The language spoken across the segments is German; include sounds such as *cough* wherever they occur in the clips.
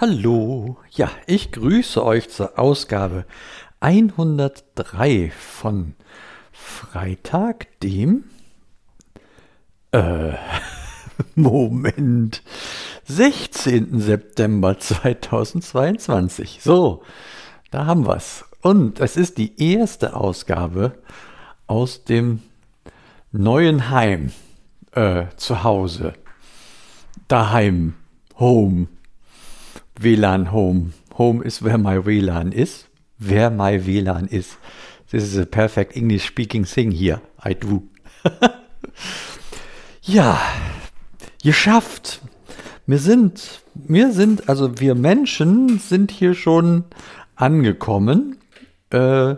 Hallo, ja, ich grüße euch zur Ausgabe 103 von Freitag, dem äh, *laughs* Moment, 16. September 2022. So, da haben wir's. Und es ist die erste Ausgabe aus dem neuen Heim äh, zu Hause. Daheim, Home. WLAN Home. Home is where my WLAN is. Where my WLAN is. This is a perfect English speaking thing here. I do. *laughs* ja, geschafft. Wir sind, wir sind, also wir Menschen sind hier schon angekommen. Äh,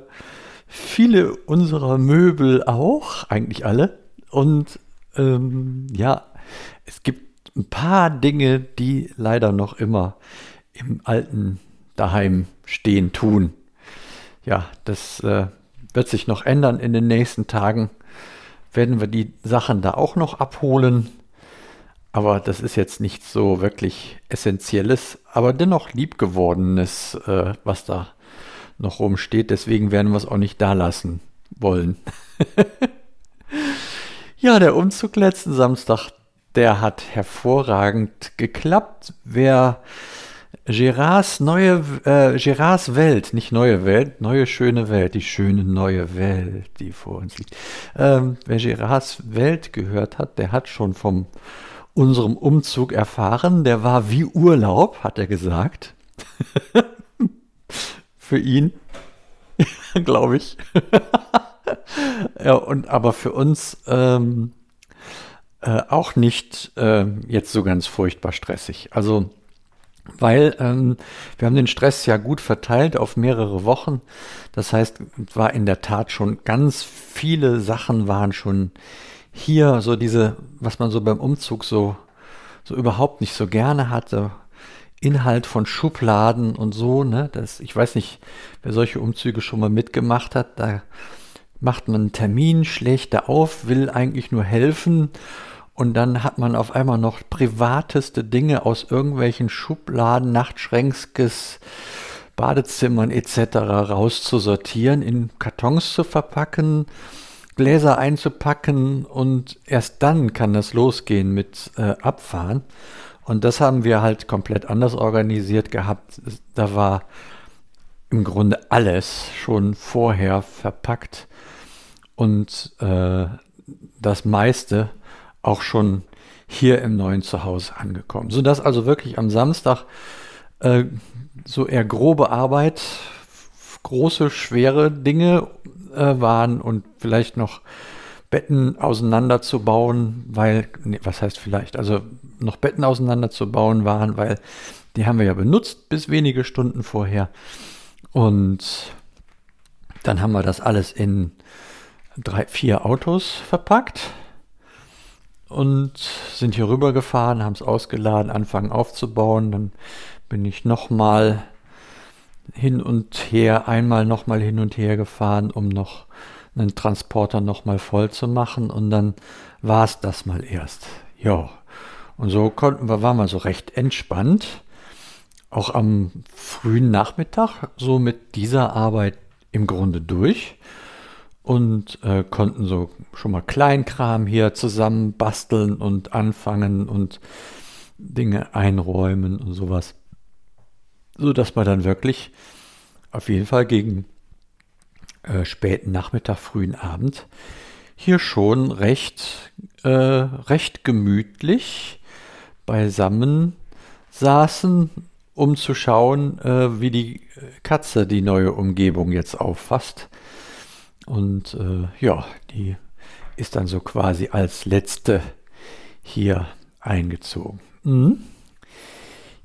viele unserer Möbel auch, eigentlich alle. Und ähm, ja, es gibt ein paar Dinge, die leider noch immer im alten daheim stehen tun. Ja, das äh, wird sich noch ändern in den nächsten Tagen. Werden wir die Sachen da auch noch abholen. Aber das ist jetzt nicht so wirklich essentielles, aber dennoch liebgewordenes, äh, was da noch rumsteht. Deswegen werden wir es auch nicht da lassen wollen. *laughs* ja, der Umzug letzten Samstag, der hat hervorragend geklappt. Wer Gerards neue, äh, Gerards Welt, nicht neue Welt, neue schöne Welt, die schöne neue Welt, die vor uns liegt. Ähm, wer Gerards Welt gehört hat, der hat schon vom unserem Umzug erfahren. Der war wie Urlaub, hat er gesagt. *laughs* für ihn, *laughs* glaube ich. *laughs* ja, und aber für uns ähm, äh, auch nicht äh, jetzt so ganz furchtbar stressig. Also weil ähm, wir haben den Stress ja gut verteilt auf mehrere Wochen. Das heißt, war in der Tat schon ganz viele Sachen waren schon hier, so diese, was man so beim Umzug so, so überhaupt nicht so gerne hatte. Inhalt von Schubladen und so, ne? Das, ich weiß nicht, wer solche Umzüge schon mal mitgemacht hat, da macht man einen Termin, schlägt da auf, will eigentlich nur helfen und dann hat man auf einmal noch privateste Dinge aus irgendwelchen Schubladen, Nachtschränkskes, Badezimmern etc. rauszusortieren, in Kartons zu verpacken, Gläser einzupacken und erst dann kann das losgehen mit äh, Abfahren. Und das haben wir halt komplett anders organisiert gehabt. Da war im Grunde alles schon vorher verpackt und äh, das meiste auch schon hier im neuen Zuhause angekommen. Sodass also wirklich am Samstag äh, so eher grobe Arbeit, große, schwere Dinge äh, waren und vielleicht noch Betten auseinanderzubauen, weil, nee, was heißt vielleicht, also noch Betten auseinanderzubauen waren, weil die haben wir ja benutzt bis wenige Stunden vorher. Und dann haben wir das alles in drei, vier Autos verpackt und sind hier rüber gefahren, haben es ausgeladen, anfangen aufzubauen. Dann bin ich nochmal hin und her, einmal nochmal hin und her gefahren, um noch einen Transporter nochmal voll zu machen. Und dann war es das mal erst. Ja. Und so konnten wir, waren wir so recht entspannt. Auch am frühen Nachmittag, so mit dieser Arbeit im Grunde durch und äh, konnten so schon mal Kleinkram hier zusammen basteln und anfangen und Dinge einräumen und sowas. So dass man dann wirklich auf jeden Fall gegen äh, späten Nachmittag, frühen Abend hier schon recht, äh, recht gemütlich beisammen saßen, um zu schauen, äh, wie die Katze die neue Umgebung jetzt auffasst. Und äh, ja, die ist dann so quasi als letzte hier eingezogen. Mhm.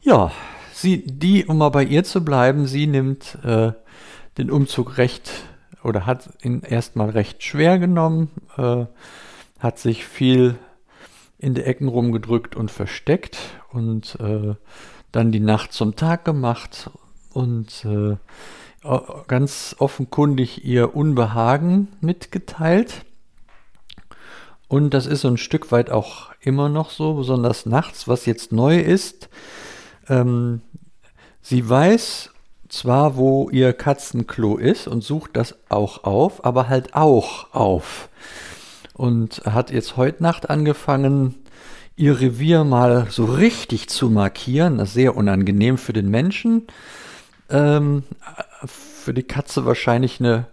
Ja, sie, die, um mal bei ihr zu bleiben, sie nimmt äh, den Umzug recht oder hat ihn erstmal recht schwer genommen, äh, hat sich viel in die Ecken rumgedrückt und versteckt und äh, dann die Nacht zum Tag gemacht und äh, ganz offenkundig ihr Unbehagen mitgeteilt. Und das ist so ein Stück weit auch immer noch so, besonders nachts, was jetzt neu ist. Ähm, Sie weiß zwar, wo ihr Katzenklo ist und sucht das auch auf, aber halt auch auf. Und hat jetzt heute Nacht angefangen, ihr Revier mal so richtig zu markieren. Das ist sehr unangenehm für den Menschen. Ähm, für die Katze wahrscheinlich eine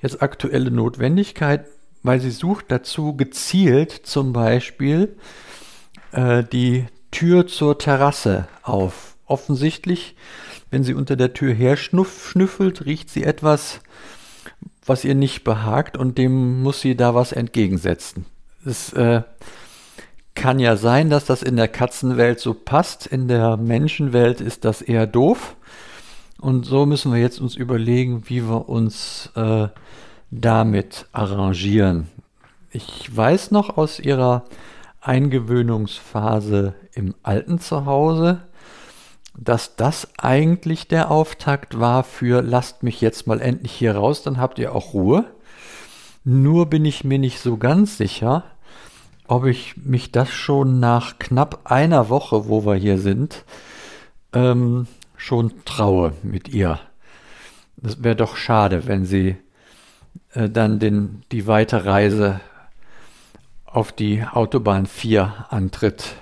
jetzt aktuelle Notwendigkeit, weil sie sucht dazu gezielt zum Beispiel äh, die Tür zur Terrasse auf. Offensichtlich, wenn sie unter der Tür her schnüffelt, riecht sie etwas, was ihr nicht behagt und dem muss sie da was entgegensetzen. Es äh, kann ja sein, dass das in der Katzenwelt so passt, in der Menschenwelt ist das eher doof. Und so müssen wir jetzt uns überlegen, wie wir uns äh, damit arrangieren. Ich weiß noch aus ihrer Eingewöhnungsphase im alten Zuhause, dass das eigentlich der Auftakt war für lasst mich jetzt mal endlich hier raus, dann habt ihr auch Ruhe. Nur bin ich mir nicht so ganz sicher, ob ich mich das schon nach knapp einer Woche, wo wir hier sind, ähm, schon traue mit ihr. Das wäre doch schade, wenn sie äh, dann den, die Weiterreise auf die Autobahn 4 antritt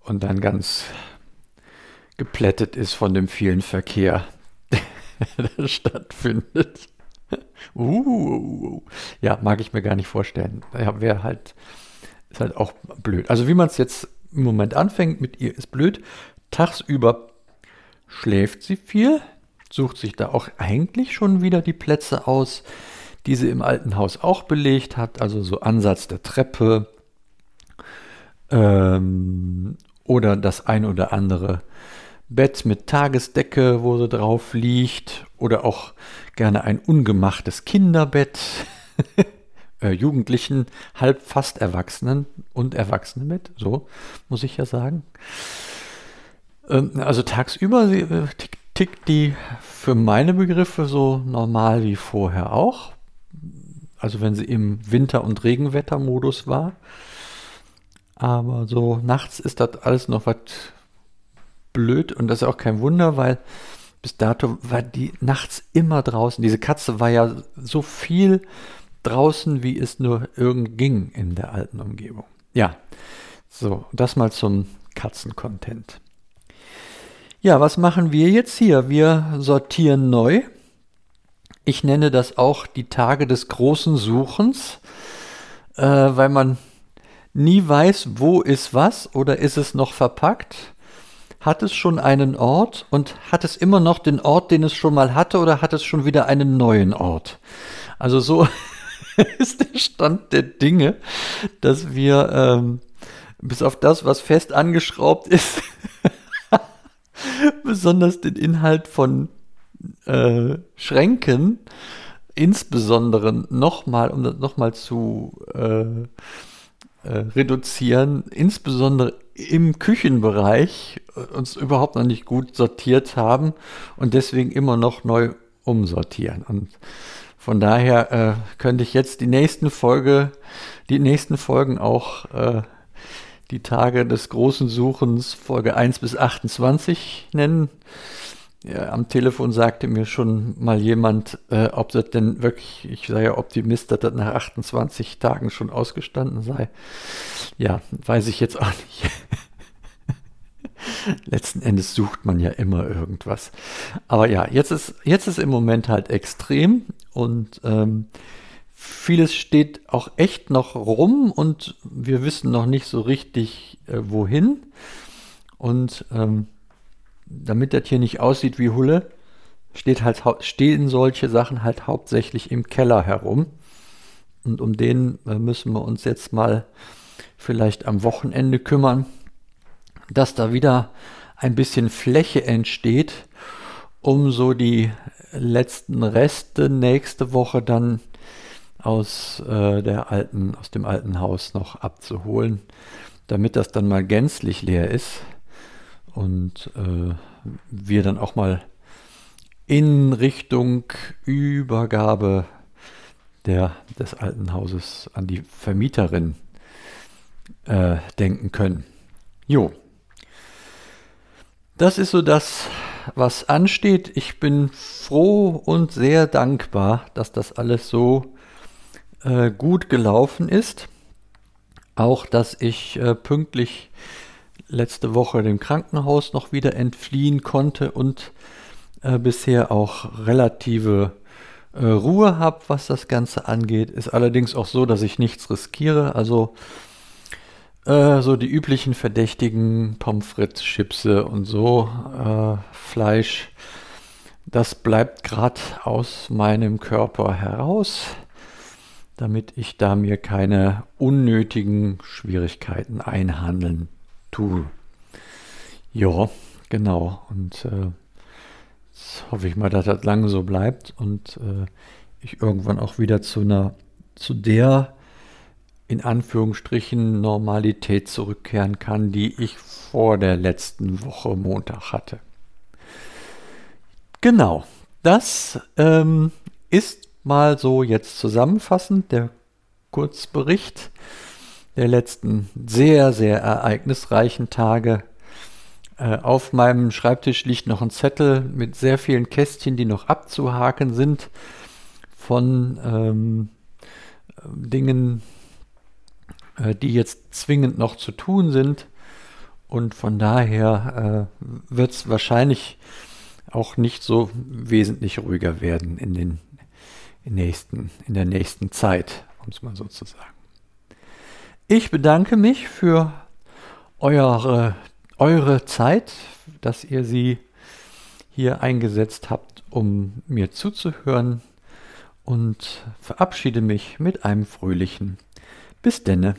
und dann ganz geplättet ist von dem vielen Verkehr, *laughs* der stattfindet. Uh, ja, mag ich mir gar nicht vorstellen. Ja, wäre halt, ist halt auch blöd. Also wie man es jetzt im Moment anfängt mit ihr, ist blöd. Tagsüber schläft sie viel, sucht sich da auch eigentlich schon wieder die Plätze aus, die sie im alten Haus auch belegt hat, also so Ansatz der Treppe ähm, oder das ein oder andere Bett mit Tagesdecke, wo sie drauf liegt oder auch gerne ein ungemachtes Kinderbett. *laughs* äh, Jugendlichen, halb fast Erwachsenen und Erwachsenenbett, so muss ich ja sagen. Ähm, also tagsüber äh, tickt, tickt die für meine Begriffe so normal wie vorher auch. Also wenn sie im Winter- und Regenwettermodus war. Aber so nachts ist das alles noch was blöd und das ist auch kein Wunder, weil bis dato war die nachts immer draußen. Diese Katze war ja so viel draußen, wie es nur irgend ging in der alten Umgebung. Ja, so, das mal zum Katzen-Content. Ja, was machen wir jetzt hier? Wir sortieren neu. Ich nenne das auch die Tage des großen Suchens, äh, weil man nie weiß, wo ist was oder ist es noch verpackt. Hat es schon einen Ort und hat es immer noch den Ort, den es schon mal hatte oder hat es schon wieder einen neuen Ort? Also so *laughs* ist der Stand der Dinge, dass wir ähm, bis auf das, was fest angeschraubt ist, besonders den Inhalt von äh, Schränken, insbesondere nochmal, um das nochmal zu äh, äh, reduzieren, insbesondere im Küchenbereich uns überhaupt noch nicht gut sortiert haben und deswegen immer noch neu umsortieren. Und von daher äh, könnte ich jetzt die nächsten Folge, die nächsten Folgen auch äh, die Tage des großen Suchens Folge 1 bis 28 nennen. Ja, am Telefon sagte mir schon mal jemand, äh, ob das denn wirklich, ich sei ja Optimist, dass das nach 28 Tagen schon ausgestanden sei. Ja, weiß ich jetzt auch nicht. *laughs* Letzten Endes sucht man ja immer irgendwas. Aber ja, jetzt ist, jetzt ist im Moment halt extrem und ähm, vieles steht auch echt noch rum und wir wissen noch nicht so richtig, äh, wohin. Und ähm, damit das hier nicht aussieht wie Hulle, steht halt, stehen solche Sachen halt hauptsächlich im Keller herum. Und um den äh, müssen wir uns jetzt mal vielleicht am Wochenende kümmern, dass da wieder ein bisschen Fläche entsteht, um so die letzten Reste nächste Woche dann aus äh, der alten, aus dem alten Haus noch abzuholen, damit das dann mal gänzlich leer ist und äh, wir dann auch mal in Richtung Übergabe der, des alten Hauses an die Vermieterin äh, denken können. Jo. das ist so das, was ansteht. Ich bin froh und sehr dankbar, dass das alles so äh, gut gelaufen ist. Auch, dass ich äh, pünktlich letzte Woche dem Krankenhaus noch wieder entfliehen konnte und äh, bisher auch relative äh, Ruhe habe, was das Ganze angeht. Ist allerdings auch so, dass ich nichts riskiere. Also äh, so die üblichen Verdächtigen, Pommes frites, Chipse und so, äh, Fleisch, das bleibt gerade aus meinem Körper heraus, damit ich da mir keine unnötigen Schwierigkeiten einhandeln tue. Ja, genau. Und äh, jetzt hoffe ich mal, dass das lange so bleibt und äh, ich irgendwann auch wieder zu einer, zu der in Anführungsstrichen Normalität zurückkehren kann, die ich vor der letzten Woche Montag hatte. Genau, das ähm, ist mal so jetzt zusammenfassend der Kurzbericht der letzten sehr, sehr ereignisreichen Tage. Äh, auf meinem Schreibtisch liegt noch ein Zettel mit sehr vielen Kästchen, die noch abzuhaken sind von ähm, Dingen, äh, die jetzt zwingend noch zu tun sind. Und von daher äh, wird es wahrscheinlich auch nicht so wesentlich ruhiger werden in, den nächsten, in der nächsten Zeit, um es mal so zu sagen. Ich bedanke mich für eure, eure Zeit, dass ihr sie hier eingesetzt habt, um mir zuzuhören und verabschiede mich mit einem fröhlichen bis denne.